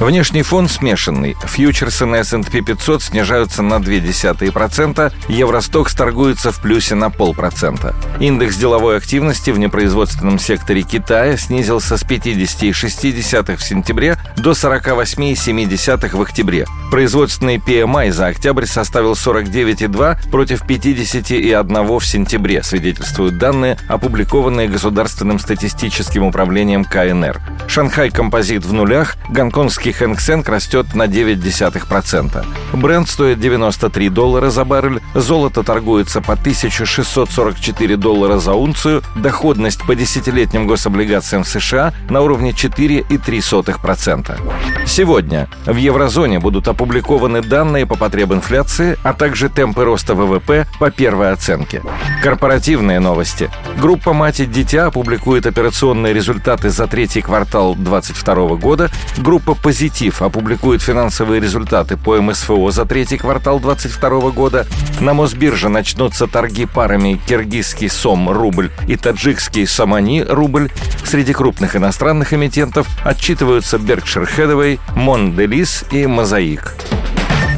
Внешний фон смешанный. Фьючерсы на S&P 500 снижаются на 0,2%, Евростокс торгуется в плюсе на полпроцента. Индекс деловой активности в непроизводственном секторе Китая снизился с 50,6 в сентябре до 48,7 в октябре. Производственный PMI за октябрь составил 49,2 против 50,1 в сентябре, свидетельствуют данные, опубликованные Государственным статистическим управлением КНР. Шанхай композит в нулях, гонконгский Хэнк Сенк растет на 0,9%. Бренд стоит 93 доллара за баррель, золото торгуется по 1644 доллара за унцию, доходность по десятилетним гособлигациям США на уровне 4,3%. Сегодня в еврозоне будут опубликованы данные по потреб инфляции, а также темпы роста ВВП по первой оценке. Корпоративные новости. Группа «Мать и дитя» опубликует операционные результаты за третий квартал 2022 года. Группа «Позитив» опубликует финансовые результаты по МСФО за третий квартал 2022 года. На Мосбирже начнутся торги парами киргизский СОМ рубль и таджикский Самани рубль. Среди крупных иностранных эмитентов отчитываются Berkshire Hathaway, Монделис и Мозаик.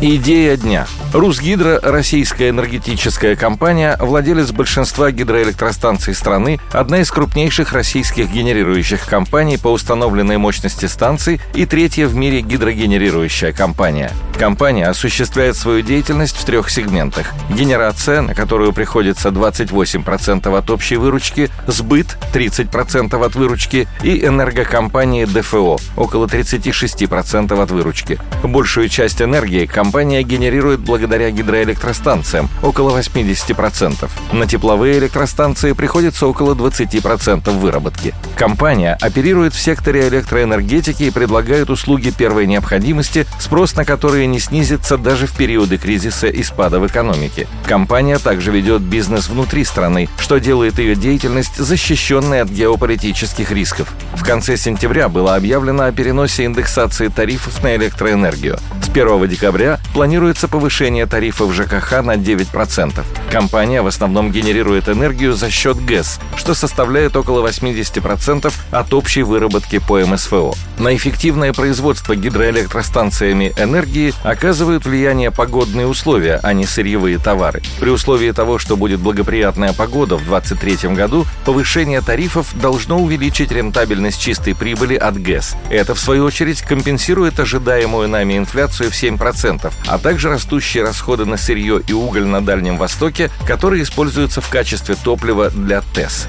Идея дня – Русгидро, российская энергетическая компания, владелец большинства гидроэлектростанций страны, одна из крупнейших российских генерирующих компаний по установленной мощности станций и третья в мире гидрогенерирующая компания. Компания осуществляет свою деятельность в трех сегментах. Генерация, на которую приходится 28% от общей выручки, сбыт 30% от выручки и энергокомпании ДФО около 36% от выручки. Большую часть энергии компания генерирует благодаря гидроэлектростанциям, около 80%. На тепловые электростанции приходится около 20% выработки. Компания оперирует в секторе электроэнергетики и предлагает услуги первой необходимости, спрос на которые не снизится даже в периоды кризиса и спада в экономике. Компания также ведет бизнес внутри страны, что делает ее деятельность защищенной от геополитических рисков. В конце сентября было объявлено о переносе индексации тарифов на электроэнергию. С 1 декабря планируется повышение тарифов ЖКХ на 9%. Компания в основном генерирует энергию за счет ГЭС, что составляет около 80% от общей выработки по МСФО. На эффективное производство гидроэлектростанциями энергии оказывают влияние погодные условия, а не сырьевые товары. При условии того, что будет благоприятная погода в 2023 году, повышение тарифов должно увеличить рентабельность чистой прибыли от ГЭС. Это, в свою очередь, компенсирует ожидаемую нами инфляцию в 7%, а также растущие расходы на сырье и уголь на Дальнем Востоке, которые используются в качестве топлива для ТЭС.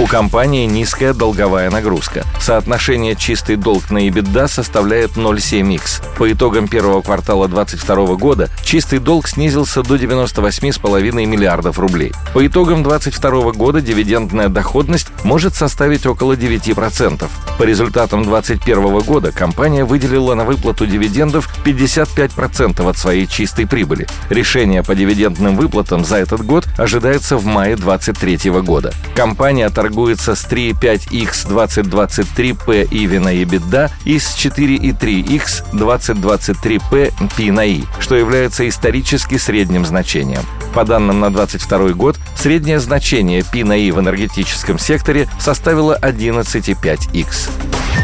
У компании низкая долговая нагрузка. Соотношение чистый долг на EBITDA составляет 0,7x. По итогам первого квартала 2022 года чистый долг снизился до 98,5 миллиардов рублей. По итогам 2022 года дивидендная доходность может составить около 9%. По результатам 2021 года компания выделила на выплату дивидендов 55% от своей чистой прибыли. Решение по дивидендным выплатам за этот год ожидается в мае 2023 года. Компания торгует торгуется с 3,5X 2023P EV на EBITDA и с 4,3X 2023P P на I, что является исторически средним значением. По данным на 2022 год, среднее значение P на I в энергетическом секторе составило 11,5X.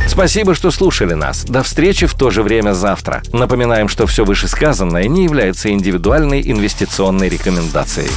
Спасибо, что слушали нас. До встречи в то же время завтра. Напоминаем, что все вышесказанное не является индивидуальной инвестиционной рекомендацией.